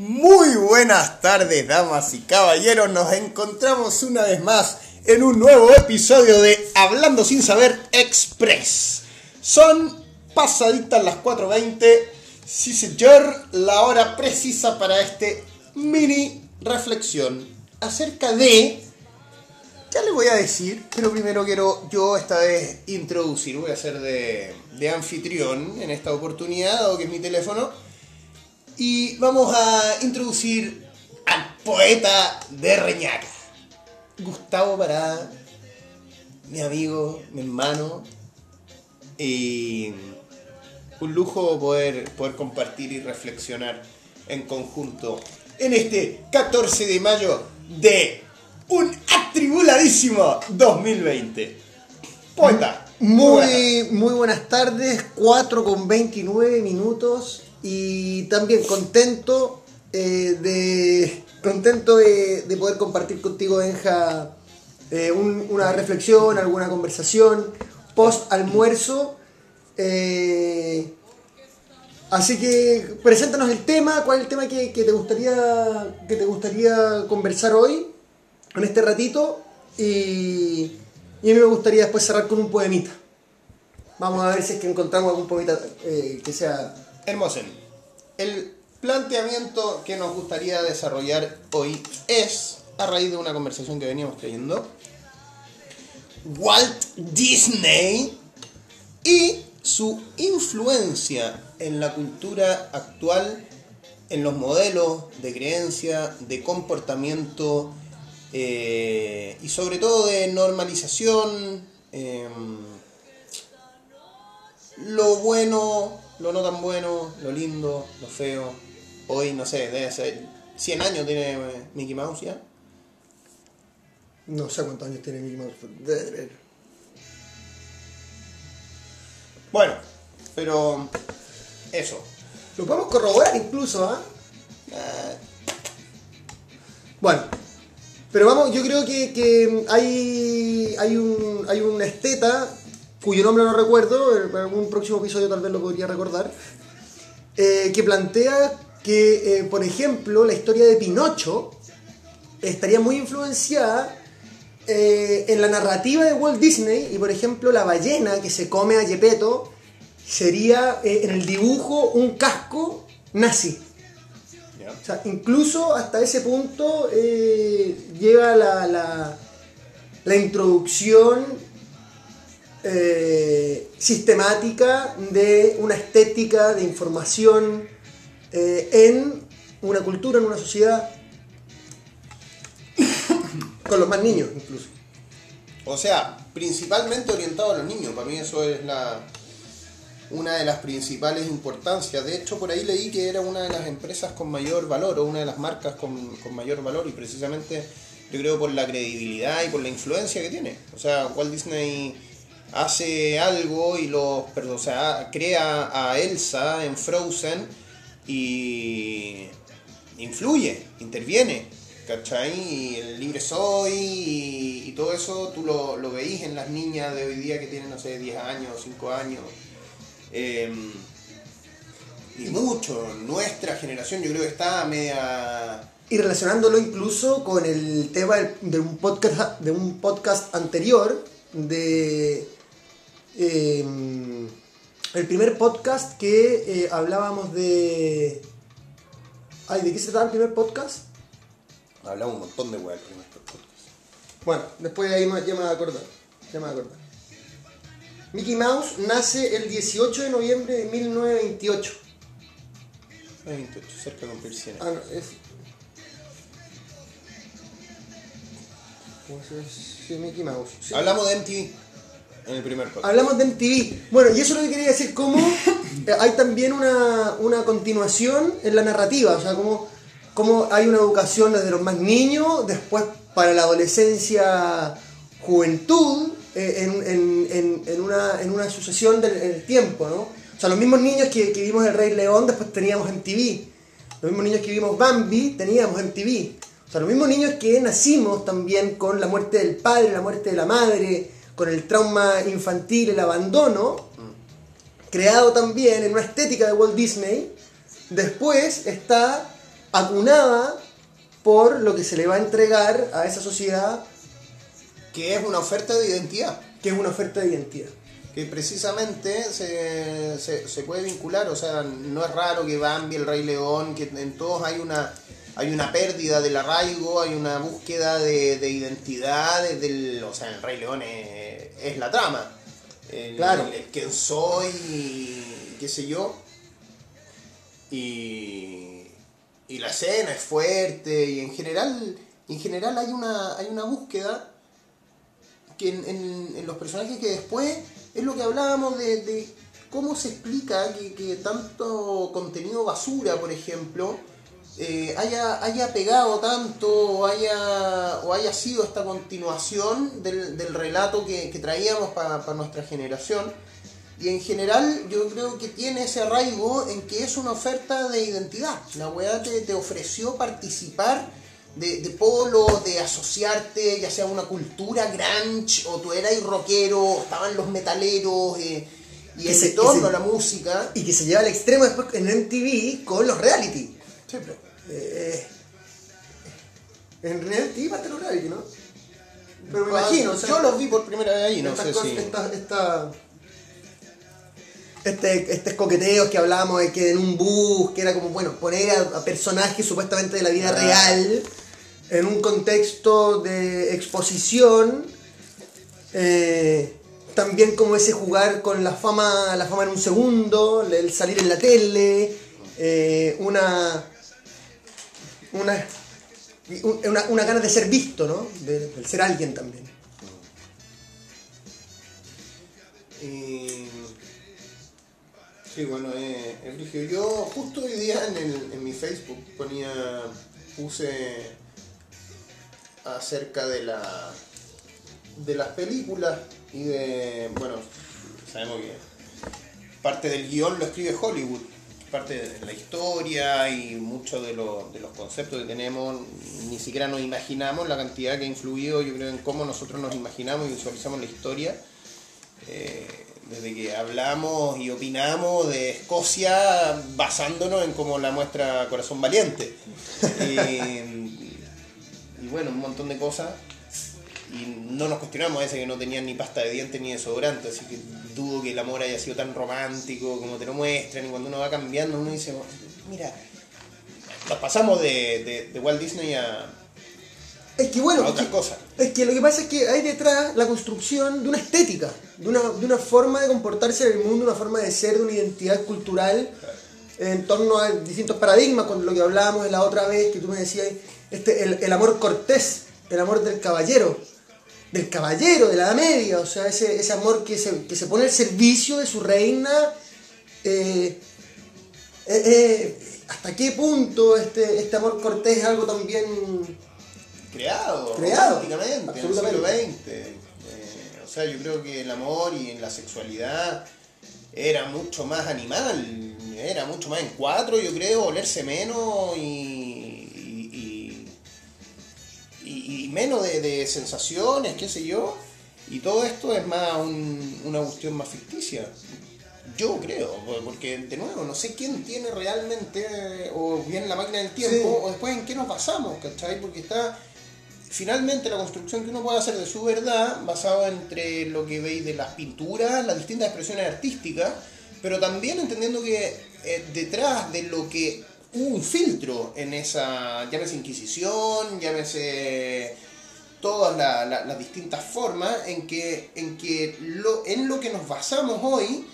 Muy buenas tardes, damas y caballeros. Nos encontramos una vez más en un nuevo episodio de Hablando sin saber Express. Son pasaditas las 4.20. Sí, señor, la hora precisa para este mini reflexión acerca de. Ya le voy a decir, pero primero quiero yo esta vez introducir. Voy a ser de, de anfitrión en esta oportunidad, dado que es mi teléfono. Y vamos a introducir al poeta de Reñaca, Gustavo Parada, mi amigo, mi hermano. Y un lujo poder, poder compartir y reflexionar en conjunto en este 14 de mayo de un atribuladísimo 2020. Poeta. Muy, muy buenas tardes, 4 con 29 minutos y también contento eh, de contento de, de poder compartir contigo, Benja, eh, un- una reflexión, alguna conversación post almuerzo. Eh, así que preséntanos el tema, cuál es el tema que, que te gustaría que te gustaría conversar hoy en este ratito y, y a mí me gustaría después cerrar con un poemita. Vamos a ver si es que encontramos algún poemita que sea Hermosen, el planteamiento que nos gustaría desarrollar hoy es, a raíz de una conversación que veníamos teniendo, Walt Disney y su influencia en la cultura actual, en los modelos de creencia, de comportamiento eh, y sobre todo de normalización. em, lo bueno, lo no tan bueno, lo lindo, lo feo. Hoy, no sé, debe ser 100 años tiene eh, Mickey Mouse ya. No sé cuántos años tiene Mickey Mouse. Bueno, pero eso. Lo podemos corroborar incluso, ¿ah? Ah, Bueno, pero vamos, yo creo que, que hay, hay, un, hay un esteta, cuyo nombre no recuerdo, en algún próximo episodio tal vez lo podría recordar, eh, que plantea que, eh, por ejemplo, la historia de Pinocho estaría muy influenciada eh, en la narrativa de Walt Disney y, por ejemplo, la ballena que se come a Gepetto sería en el dibujo un casco nazi. O sea, incluso hasta ese punto llega la, la, la introducción eh, sistemática de una estética de información eh, en una cultura, en una sociedad, con los más niños incluso. O sea, principalmente orientado a los niños. Para mí eso es la una de las principales importancias. De hecho, por ahí leí que era una de las empresas con mayor valor o una de las marcas con, con mayor valor y precisamente yo creo por la credibilidad y por la influencia que tiene. O sea, Walt Disney hace algo y los, perdón, o sea, crea a Elsa en Frozen y influye, interviene, ¿cachai? Y el libre soy y, y todo eso tú lo, lo veís en las niñas de hoy día que tienen, no sé, 10 años, 5 años. Eh, y mucho, nuestra generación yo creo que está media... Y relacionándolo incluso con el tema de un podcast, de un podcast anterior, de eh, el primer podcast que eh, hablábamos de... Ay, ¿de qué se trataba el primer podcast? Hablamos un montón de weas en nuestro podcast. Bueno, después de ahí me- ya me voy a acordar. Ya me voy a acordar. Mickey Mouse nace el 18 de noviembre de 1928. 28, cerca de cumplir 100 Ah, no, es. ¿Cómo se? Sí, Mickey Mouse. sí. Hablamos de MTV en el primer podcast. Hablamos de MTV. Bueno, y eso es lo que quería decir, cómo eh, hay también una, una continuación en la narrativa, o sea, como, como hay una educación desde los más niños, después para la adolescencia, juventud, eh, en, en- en- en una, en una sucesión del en el tiempo, ¿no? O sea, los mismos niños que, que vimos El Rey León, después teníamos MTV. Los mismos niños que vimos Bambi, teníamos MTV. O sea, los mismos niños que nacimos también con la muerte del padre, la muerte de la madre, con el trauma infantil, el abandono, creado también en una estética de Walt Disney, después está acunada por lo que se le va a entregar a esa sociedad Que es una oferta de identidad. que es una oferta de identidad. que precisamente se, se, se puede vincular, o sea, no es raro que Bambi, el Rey León, que en todos hay una hay una pérdida del arraigo, hay una búsqueda de, de identidad, desde el, o sea, el Rey León es, es la trama. El, Claro. el, el quién soy, y qué sé yo. Y, y la escena es fuerte, y en general, en general hay una, hay una búsqueda que en, en- en los personajes que después es lo que hablábamos de, de cómo se explica que, que tanto contenido basura, por ejemplo, eh, haya, haya pegado tanto o haya, o haya sido esta continuación del, del relato que, que traíamos para nuestra generación. Y en general yo creo que tiene ese arraigo en que es una oferta de identidad. La weá te, te ofreció participar de, de polos, de asociarte, ya sea una cultura grunge, o tú eras rockero, estaban los metaleros, eh, y ese torno a la música. Y que se lleva al extremo después en MTV con los reality. Eh, en reality parte de los reality, ¿no? Pero me imagino, o sea, yo los vi por primera vez ahí, no sé cosas- si... esta- esta- este, estos coqueteos que hablábamos de que en un bus, que era como, bueno, poner a, a personajes supuestamente de la vida Ah. real en un contexto de exposición. eh, también como ese jugar con la fama, la fama en un segundo, el salir en la tele, eh, una, una, una, ganas de ser visto, ¿no? De, ser alguien también. Y... Sí, bueno, eh. Yo justo hoy día en, el, en mi Facebook ponía, puse acerca de la de las películas y de, bueno, sabemos que parte del guion lo escribe Hollywood, parte de la historia y muchos de, los- de los conceptos que tenemos, ni siquiera nos imaginamos la cantidad que ha influido, yo creo, en cómo nosotros nos imaginamos y visualizamos la historia. Eh, desde que hablamos y opinamos de Escocia basándonos en cómo la muestra Corazón Valiente. y, y bueno, un montón de cosas. Y no nos cuestionamos ese que no tenían ni pasta de dientes ni desodorante, así que dudo que el amor haya sido tan romántico como te lo muestran. Y cuando uno va cambiando, uno dice, mira, nos pasamos de, de- de Walt Disney a, Es que bueno, a es que, cosas. es que lo que pasa es que hay detrás la construcción de una estética, de una, de una forma de comportarse en el mundo, una forma de ser, de una identidad cultural en torno a distintos paradigmas, con lo que hablábamos la otra vez, que tú me decías, este, el, el amor cortés, el amor del caballero, del caballero, de la edad media, o sea, ese, ese amor que se, que se pone al servicio de su reina. eh, eh, eh, ¿Hasta qué punto este, este amor cortés es algo también creado, Creado, románticamente, en el siglo. XX. O sea, yo creo que el amor y la sexualidad era mucho más animal, era mucho más en cuatro, yo creo, olerse menos y, menos de, de sensaciones, qué sé yo. Y todo esto es más un- una cuestión más ficticia. Yo creo, porque de nuevo, no sé quién tiene realmente, eh, o bien la máquina del tiempo, Sí. o después en qué nos basamos, ¿cachai? Porque está finalmente la construcción que uno puede hacer de su verdad, basado entre lo que veis de las pinturas, las distintas expresiones artísticas, pero también entendiendo que eh, detrás de lo que hubo un filtro en esa, llámese Inquisición, llámese todas la- la- las distintas formas en que, en que lo, en lo que nos basamos hoy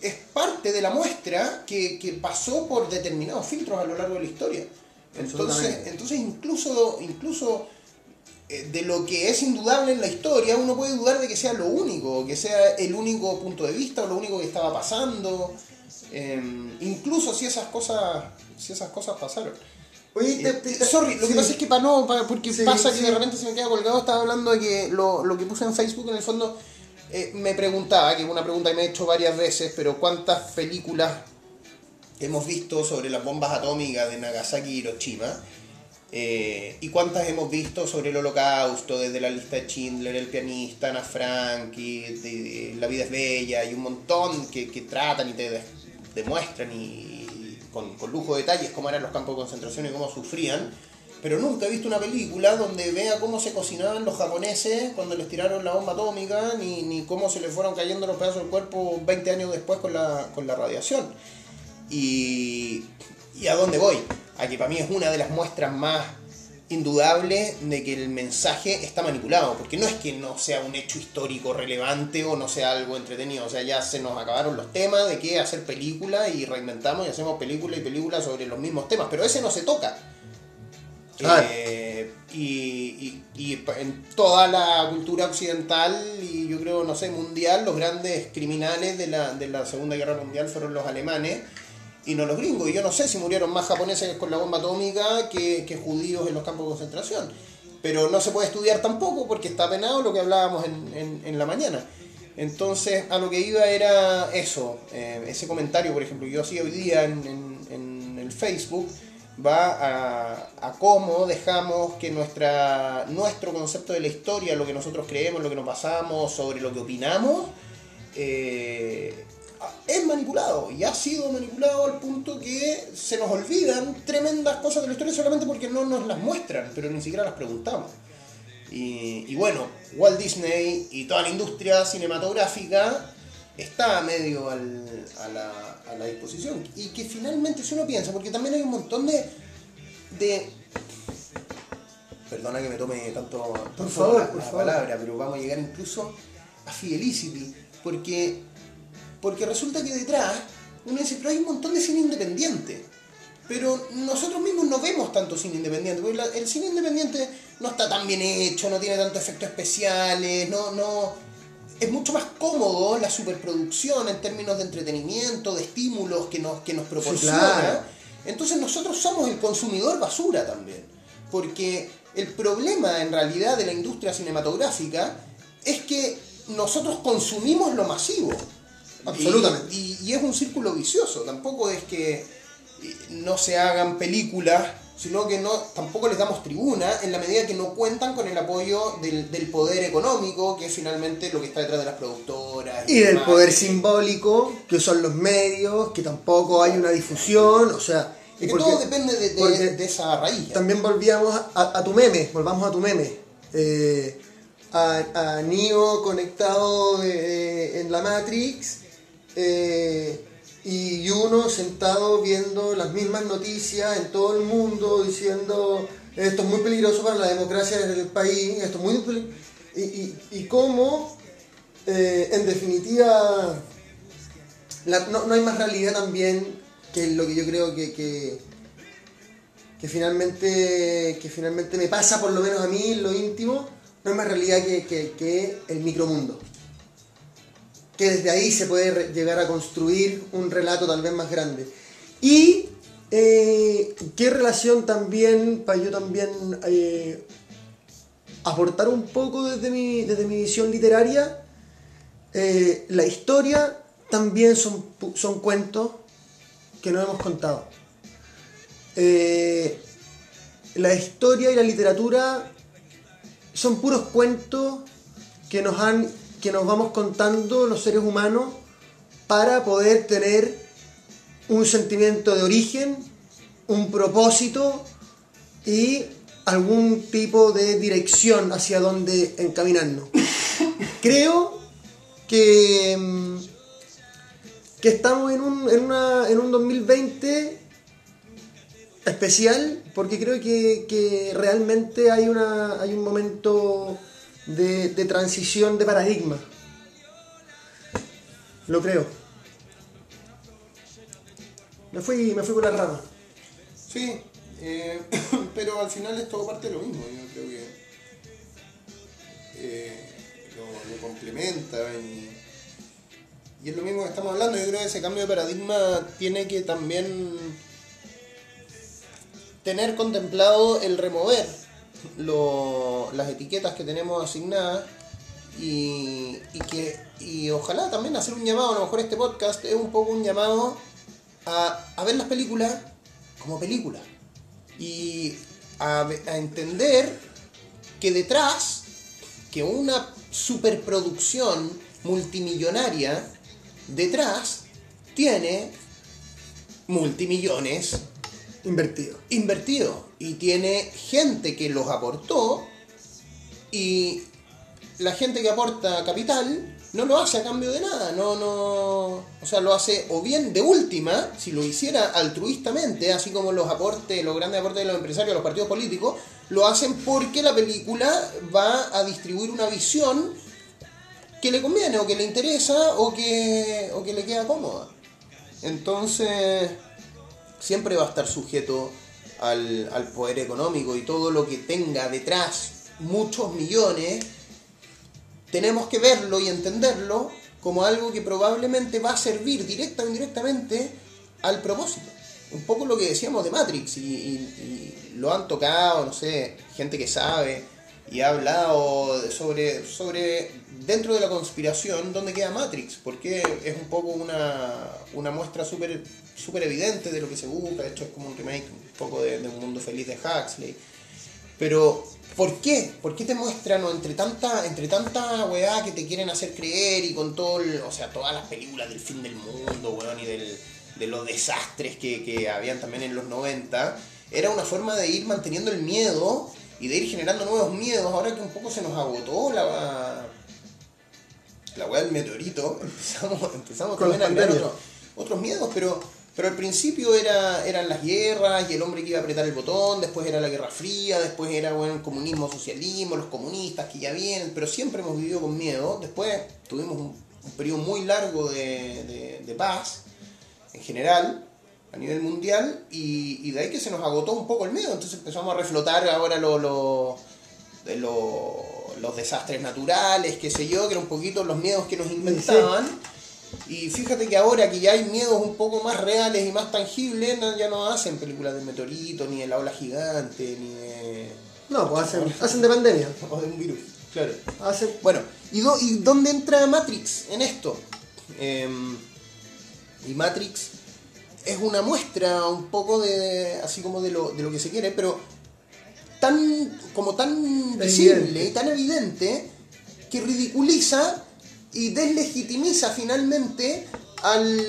es parte de la muestra que, que pasó por determinados filtros a lo largo de la historia. Entonces, entonces incluso, incluso eh, de lo que es indudable en la historia, uno puede dudar de que sea lo único, que sea el único punto de vista o lo único que estaba pasando. Eh, incluso si esas cosas, si esas cosas pasaron. Oye, te- sorry, lo que pasa es que para no, para- porque Sí, pasa sí. que de repente se me queda colgado, estaba hablando de que lo, lo que puse en Facebook en el fondo eh, me preguntaba, que es una pregunta que me he hecho varias veces, pero ¿cuántas películas hemos visto sobre las bombas atómicas de Nagasaki y Hiroshima? Eh, ¿Y cuántas hemos visto sobre el holocausto, desde la lista de Schindler, El pianista, Ana Frank, y de- de La vida es bella, y un montón que, que tratan y te de- demuestran y, con, con lujo de detalles cómo eran los campos de concentración y cómo sufrían, pero nunca he visto una película donde vea cómo se cocinaban los japoneses cuando les tiraron la bomba atómica, ni, ni cómo se les fueron cayendo los pedazos del cuerpo 20 años después con la, con la radiación. Y, ¿Y a dónde voy? A que para mí es una de las muestras más indudable de que el mensaje está manipulado, porque no es que no sea un hecho histórico relevante o no sea algo entretenido, o sea, ya se nos acabaron los temas de que hacer película y reinventamos y hacemos película y película sobre los mismos temas, pero ese no se toca. Claro. Eh, y, y- y en toda la cultura occidental y yo creo, no sé, mundial, los grandes criminales de la, de la Segunda Guerra Mundial fueron los alemanes y no los gringos. Y yo no sé si murieron más japoneses con la bomba atómica que, que judíos en los campos de concentración. Pero no se puede estudiar tampoco porque está penado lo que hablábamos en, en- la mañana. Entonces, a lo que iba era eso, eh, ese comentario, por ejemplo, yo hacía hoy día en, en- en el Facebook, va a, a cómo dejamos que nuestra, nuestro concepto de la historia, lo que nosotros creemos, lo que nos pasamos, sobre lo que opinamos, eh, es manipulado y ha sido manipulado al punto que se nos olvidan tremendas cosas de la historia solamente porque no nos las muestran, pero ni siquiera las preguntamos. Y, y bueno, Walt Disney y toda la industria cinematográfica está medio al- a, la, a la disposición. Y que finalmente, si uno piensa, porque también hay un montón de. de perdona que me tome tanto, tanto favor, la, por la favor. palabra, pero vamos a llegar incluso a Fidelicity. Porque, porque resulta que detrás uno dice, pero hay un montón de cine independiente. Pero nosotros mismos no vemos tanto cine independiente, porque la- el cine independiente no está tan bien hecho, no tiene tantos efectos especiales, no, no, es mucho más cómodo la superproducción en términos de entretenimiento, de estímulos que nos, que nos proporciona. claro. Entonces nosotros somos el consumidor basura también. Porque el problema en realidad de la industria cinematográfica es que nosotros consumimos lo masivo. Absolutamente. Y, y- y es un círculo vicioso. Tampoco es que eh, no se hagan películas, sino que no tampoco les damos tribuna en la medida que no cuentan con el apoyo del, del poder económico, que es finalmente lo que está detrás de las productoras. Y del demás. poder simbólico, que son los medios, que tampoco hay una difusión, o sea... Que porque- todo depende de, de- porque de esa raíz. También volvíamos a, a tu meme, volvamos a tu meme. Eh, a, a Neo conectado eh, en la Matrix eh, y uno sentado viendo las mismas noticias en todo el mundo diciendo esto es muy peligroso para la democracia del país, esto es muy peli-". y, y, y cómo eh, en definitiva no, no hay más realidad también que lo que yo creo que, que, que finalmente que finalmente me pasa por lo menos a mí en lo íntimo no es más realidad que- que el micromundo que desde ahí se puede llegar a construir un relato tal vez más grande y eh, qué relación también para yo también eh, aportar un poco desde mi, desde mi visión literaria eh, la historia también son, son cuentos que no hemos contado. La historia y la literatura son puros cuentos que nos, han, que nos vamos contando los seres humanos para poder tener un sentimiento de origen, un propósito y algún tipo de dirección hacia donde encaminarnos. Creo que, mm, que estamos en un, en, una, en un 2020 especial porque creo que, que realmente hay, una, hay un momento de, transición de paradigma. Lo creo. Me fui, me fui por la rama. Sí, eh, pero al final es todo parte de lo mismo. Yo creo que eh, lo, lo complementa y, y es lo mismo que estamos hablando. Yo creo que ese cambio de paradigma tiene que también tener contemplado el remover lo- las etiquetas que tenemos asignadas y, que y ojalá también hacer un llamado, a lo mejor este podcast es un poco un llamado a, a ver las películas como películas y a, entender que detrás que una superproducción multimillonaria detrás tiene multimillones Invertido. invertidos y tiene gente que los aportó y la gente que aporta capital no lo hace a cambio de nada, no, no, o sea, lo hace o bien de última, si lo hiciera altruistamente, así como los aportes, los grandes aportes de los empresarios los partidos políticos, lo hacen porque la película va a distribuir una visión que le conviene o que le interesa o que, o que le queda cómoda. Entonces, siempre va a estar sujeto al, al poder económico y todo lo que tenga detrás muchos millones, tenemos que verlo y entenderlo como algo que probablemente va a servir directa o indirectamente al propósito. Un poco lo que decíamos de Matrix y, y- y lo han tocado, no sé, gente que sabe y ha hablado sobre, sobre dentro de la conspiración dónde queda Matrix, porque es un poco una, una muestra súper súper evidente de lo que se busca, hecho es como un remake un poco de, un mundo feliz de Huxley. Pero, ¿por qué? ¿Por qué te muestran entre tanta, entre tanta weá que te quieren hacer creer y con todo, o sea, todas las películas del fin del mundo, weón, y del, de los desastres que, que habían también en los 90, era una forma de ir manteniendo el miedo y de ir generando nuevos miedos, ahora que un poco se nos agotó la, la weá del meteorito, empezamos, empezamos también a crear pandemia. otro- otros miedos, pero, pero al principio era, eran las guerras y el hombre que iba a apretar el botón, después era la Guerra Fría, después era bueno, el comunismo, socialismo, los comunistas que ya vienen, pero siempre hemos vivido con miedo. Después tuvimos un, un periodo muy largo de, de- de paz, en general, a nivel mundial, y, y de ahí que se nos agotó un poco el miedo, entonces empezamos a reflotar ahora lo, lo- de lo- los desastres naturales, qué sé yo, que eran un poquito los miedos que nos inventaban. Y fíjate que ahora que ya hay miedos un poco más reales y más tangibles, no- ya no hacen películas de meteorito, ni de la ola gigante, ni de, No, pues hacen, hacen de pandemia. o de un virus. Claro. Hacen. Bueno, ¿y, do- y dónde entra Matrix en esto? Em, y Matrix es una muestra un poco de, así como de lo, de lo que se quiere, pero tan, como tan visible y tan evidente que ridiculiza y deslegitimiza finalmente al,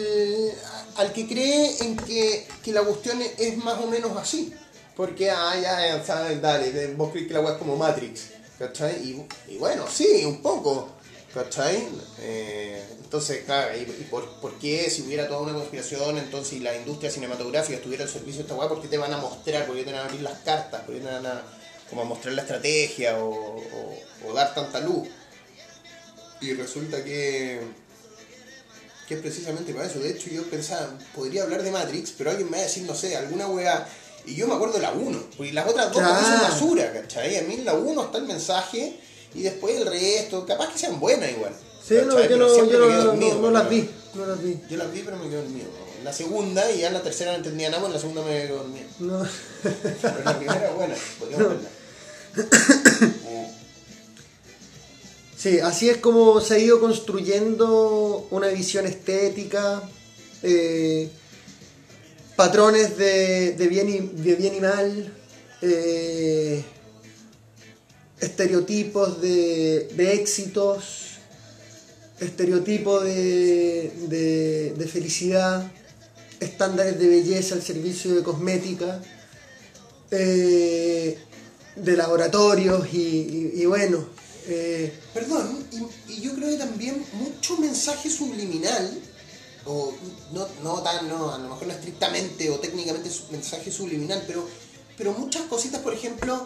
al que cree en que, que la cuestión es más o menos así. Porque, ah, ya, ya, dale, vos crees que la weá es como Matrix, ¿cachai? Y, y bueno, sí, un poco, ¿cachai? Eh, entonces, claro, ¿y, y por, por qué si hubiera toda una conspiración, entonces, y la industria cinematográfica estuviera al servicio de esta weá, ¿por qué te van a mostrar, por qué te van a abrir las cartas, por qué te van a, como a mostrar la estrategia o, o- o dar tanta luz? Y resulta que que es precisamente para eso. De hecho, yo pensaba, podría hablar de Matrix, pero alguien me va a decir, no sé, alguna weá. Y yo me acuerdo de la 1, porque las otras dos Claro. son basura, ¿cachai? A mí en la 1 está el mensaje y después el resto, capaz que sean buenas igual. Sí, no, yo no, yo no, dormido, no las la- vi. No las vi. Yo las vi, pero me quedo dormido. En la segunda, y ya en la tercera no entendía nada, en la segunda me quedo dormido. No. Pero la primera es buena, podríamos verla. Sí, así es como se ha ido construyendo una visión estética, eh, patrones de, de bien, y, de bien y mal, eh, estereotipos de, de éxitos, estereotipos de, de- de felicidad, estándares de belleza al servicio de cosmética, eh, de laboratorios y, y- bueno. eh, Perdón, y, yo creo que también mucho mensaje subliminal, o no, no tan, no, a lo mejor no estrictamente o técnicamente mensaje subliminal, pero, pero muchas cositas, por ejemplo,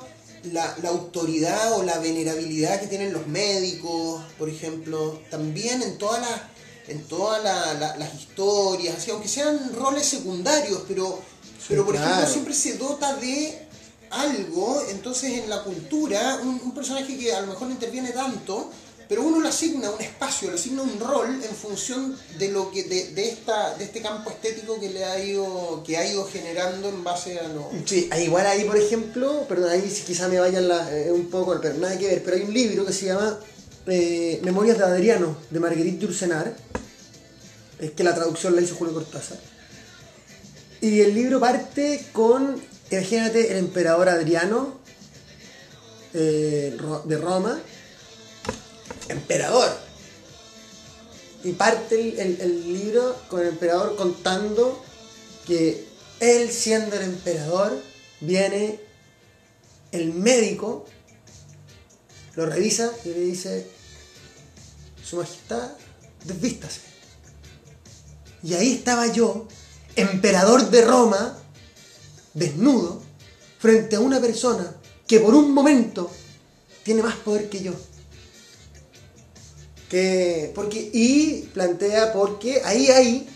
la, la autoridad o la venerabilidad que tienen los médicos, por ejemplo, también en todas las en todas la- la- las historias, así, aunque sean roles secundarios, pero, pero por ejemplo siempre se dota de algo, entonces en la cultura, un, un personaje que a lo mejor no interviene tanto, pero uno le asigna un espacio, le asigna un rol en función de lo que, de, de esta, de este campo estético que le ha ido, que ha ido generando en base a lo. Sí, igual ahí, por ejemplo, perdón, ahí quizá me vayan eh, un poco, pero nada que ver, pero hay un libro que se llama eh, Memorias de Adriano, de Marguerite Yourcenar, es que la traducción la hizo Julio Cortázar. Y el libro parte con, imagínate, el emperador Adriano eh, de Roma, emperador. Y parte el, libro con el emperador contando que él siendo el emperador, viene el médico, lo revisa y le dice, Su Majestad, desvístase. Y ahí estaba yo, emperador de Roma, desnudo, frente a una persona que por un momento tiene más poder que yo. Que, porque, y plantea porque ahí hay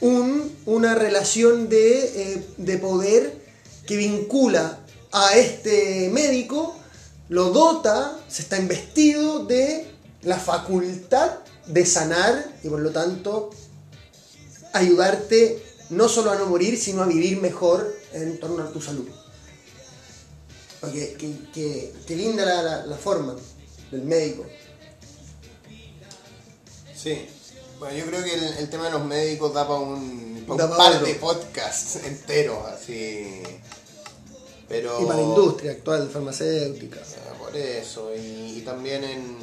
un, una relación de, eh, de poder que vincula a este médico, lo dota, se está investido de la facultad de sanar y por lo tanto ayudarte no solo a no morir, sino a vivir mejor en torno a tu salud. Porque, que, linda la forma del médico. Sí. Bueno, yo creo que el, el tema de los médicos da para un, pa' un par otro. de podcasts enteros, así. Pero. Y para la industria actual farmacéutica. Por eso, y, y también en,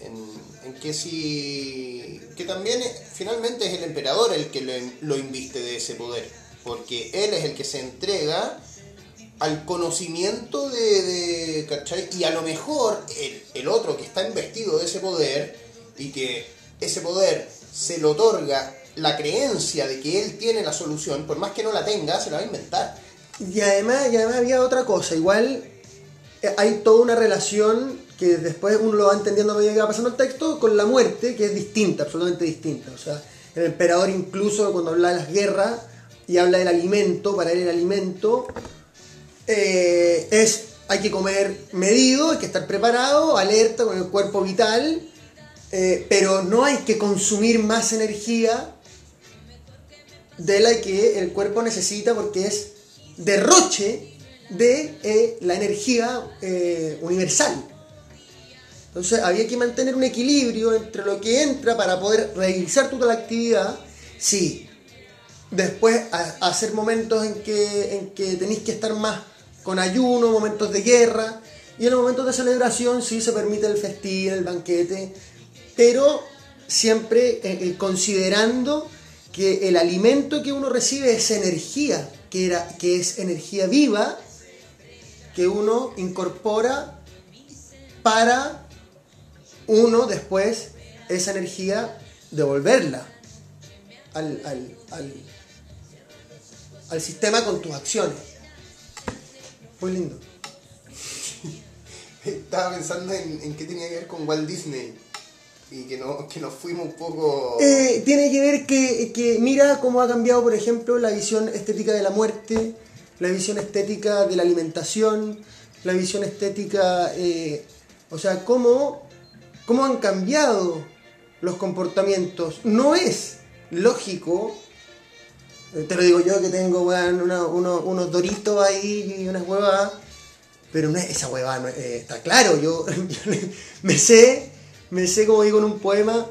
en, en que si. que también finalmente es el emperador el que lo, lo inviste de ese poder, porque él es el que se entrega al conocimiento de, de ¿cachai? Y a lo mejor el, el otro que está investido de ese poder y que ese poder se le otorga la creencia de que él tiene la solución, por más que no la tenga, se la va a inventar. Y además, y además había otra cosa, igual eh, hay toda una relación que después uno lo va entendiendo a medida que va pasando el texto con la muerte, que es distinta, absolutamente distinta. O sea, el emperador incluso cuando habla de las guerras y habla del alimento, para él el alimento eh, es, hay que comer medido, hay que estar preparado, alerta, con el cuerpo vital, eh, pero no hay que consumir más energía de la que el cuerpo necesita porque es derroche de eh, la energía eh, universal. Entonces había que mantener un equilibrio entre lo que entra para poder realizar toda la actividad. Sí, después hacer momentos en que, en que tenéis que estar más con ayuno, momentos de guerra, y en los momentos de celebración sí se permite el festín, el banquete, pero siempre eh, eh, considerando que el alimento que uno recibe es energía, que, era, que es energía viva, que uno incorpora para uno después esa energía devolverla al, al, al, sistema con tus acciones. Muy lindo. Estaba pensando en, en qué tenía que ver con Walt Disney y que, no, nos fuimos un poco... Eh, tiene que ver que, que mira cómo ha cambiado, por ejemplo, la visión estética de la muerte, la visión estética de la alimentación, la visión estética, eh, o sea, cómo, cómo han cambiado los comportamientos. No es lógico, eh, te lo digo yo que tengo unos doritos ahí y unas huevas, pero no es, esa hueva no eh, está claro, yo me sé, me sé como digo en un poema,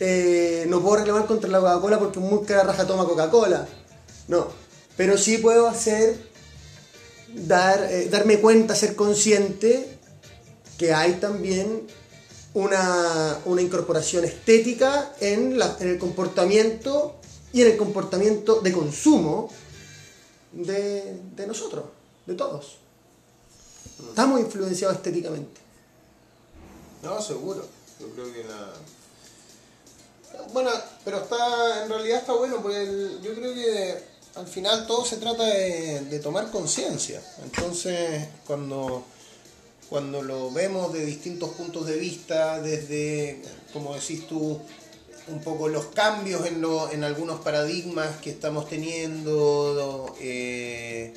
eh, no puedo reclamar contra la Coca-Cola porque muy cara raja toma Coca-Cola. No, pero sí puedo hacer, dar, eh, darme cuenta, ser consciente que hay también una, una incorporación estética en, la- en el comportamiento y en el comportamiento de consumo de, de nosotros, de todos. Estamos influenciados estéticamente. No, seguro. Yo creo que la... Bueno, pero está en realidad está bueno porque yo creo que al final todo se trata de, de tomar conciencia. Entonces, cuando, cuando lo vemos de distintos puntos de vista, desde, como decís tú, un poco los cambios en, lo- en algunos paradigmas que estamos teniendo, eh,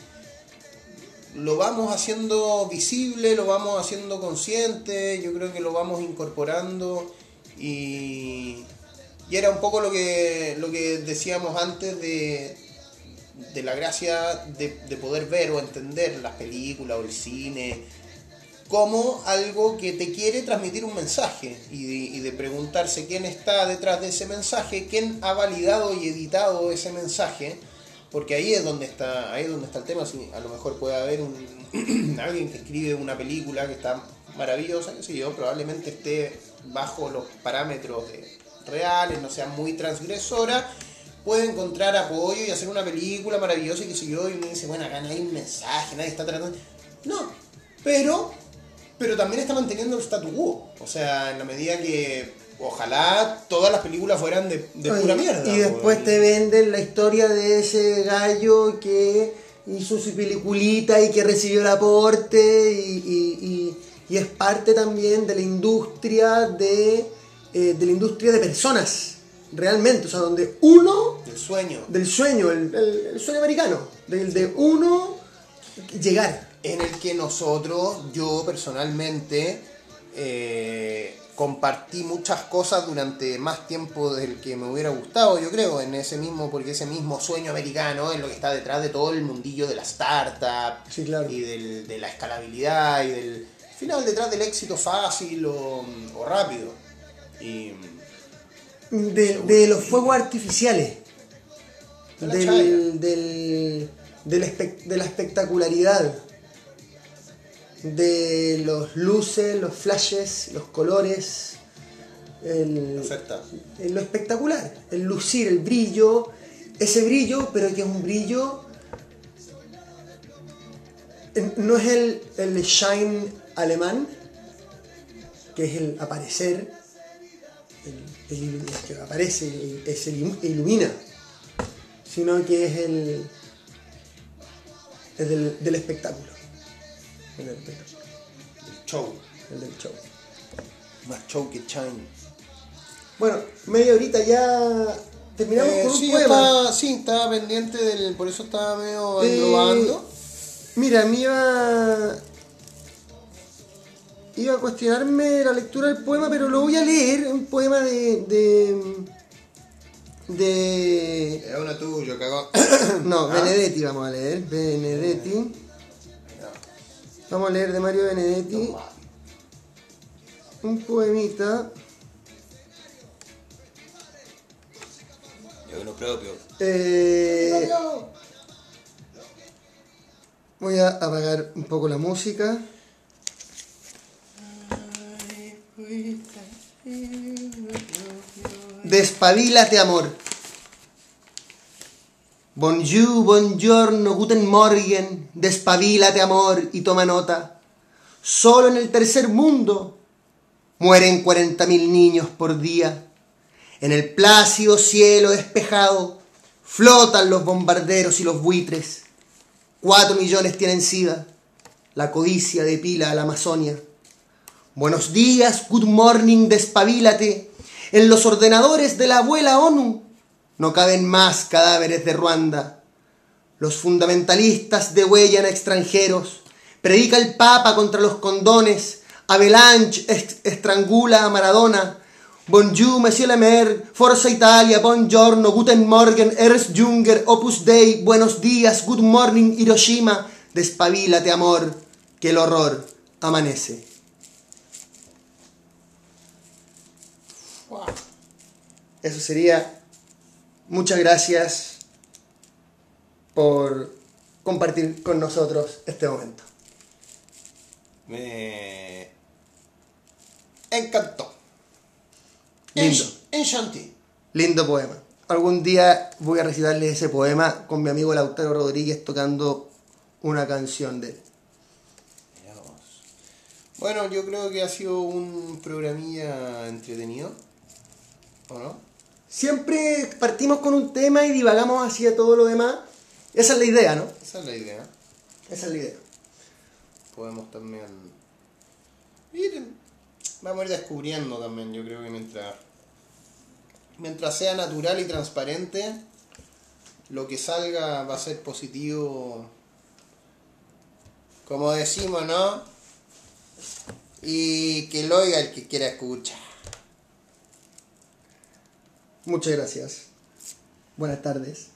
lo vamos haciendo visible, lo vamos haciendo consciente, yo creo que lo vamos incorporando y, y era un poco lo que, lo que decíamos antes de, de la gracia de, de poder ver o entender las películas o el cine como algo que te quiere transmitir un mensaje y de preguntarse quién está detrás de ese mensaje, quién ha validado y editado ese mensaje, porque ahí es donde está, ahí es donde está el tema, si a lo mejor puede haber un alguien que escribe una película que está maravillosa, qué sé yo, probablemente esté bajo los parámetros reales, no sea muy transgresora, puede encontrar apoyo y hacer una película maravillosa y que sé yo, y uno dice, bueno, acá no hay un mensaje, nadie está tratando. No, pero, pero también está manteniendo el statu quo. O sea, en la medida que ojalá todas las películas fueran de, de Oye, pura mierda. Y después te venden la historia de ese gallo que hizo su peliculita y que recibió el aporte y, y- y- y es parte también de la industria de, eh, de la industria de personas, realmente, o sea, donde uno, El sueño. del sueño, el, el- el sueño americano, del de uno llegar. en el que nosotros, yo personalmente, eh, compartí muchas cosas durante más tiempo del que me hubiera gustado, yo creo, en ese mismo, porque ese mismo sueño americano es lo que está detrás de todo el mundillo de la startup Sí, claro. y del- de la escalabilidad y del al final detrás del éxito fácil o, o rápido. Y de, de los fuegos artificiales, De del, de la espectacularidad, de los luces, los flashes, los colores, el, lo espectacular, el lucir, el brillo, ese brillo, pero que es un brillo. eh, No es el, el shine alemán, que es el aparecer, el, el que aparece, es el ilu- ilumina, sino que es el. es del, del espectáculo. El del espectáculo, El show. el del show. Más show que shine. Bueno, media horita ya terminamos Eh, con un sí, poema. estaba, sí, estaba pendiente del. Por eso estaba medio Eh, englobando. Mira, me iba. Iba a cuestionarme la lectura del poema, pero lo voy a leer. Un poema de. de. de- Es uno tuyo, cagón. no, ¿Ah? Benedetti vamos a leer. Benedetti. Vamos a leer de Mario Benedetti. Un poemita. Yo uno propio. Eh, voy a apagar un poco la música. Despabilate, amor. Bonjour, buongiorno, guten morgen. Despabilate, amor, y toma nota. Solo en el tercer mundo mueren 40.000 niños por día. En el plácido cielo despejado flotan los bombarderos y los buitres. Cuatro millones tienen sida. La codicia depila a la Amazonia. Buenos días, good morning, despabilate. En los ordenadores de la abuela ONU no caben más cadáveres de Ruanda. Los fundamentalistas degüellan a extranjeros. Predica el Papa contra los condones. Avalanche estrangula a Maradona. Bonjour, Monsieur le Maire, Forza Italia, Buongiorno, Guten Morgen, Ernst Junger, Opus Dei, Buenos días, Good Morning, Hiroshima. Despabilate, amor, que el horror amanece. Eso sería. Muchas gracias por compartir con nosotros este momento. Me encantó. Lindo. Ench- Enchanté. Lindo poema. Algún día voy a recitarles ese poema con mi amigo Lautaro Rodríguez tocando una canción de él. Bueno, yo creo que ha sido un programilla entretenido. ¿O no? Siempre partimos con un tema y divagamos hacia todo lo demás. Esa es la idea, ¿no? Esa es la idea. Esa es la idea. Podemos también ir, vamos a ir descubriendo también, yo creo que mientras mientras sea natural y transparente, lo que salga va a ser positivo, como decimos, ¿no? Y que lo oiga el que quiera escuchar. Muchas gracias. Buenas tardes.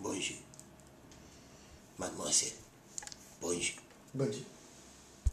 Bonjour. Mademoiselle. Bonjour. Bonjour.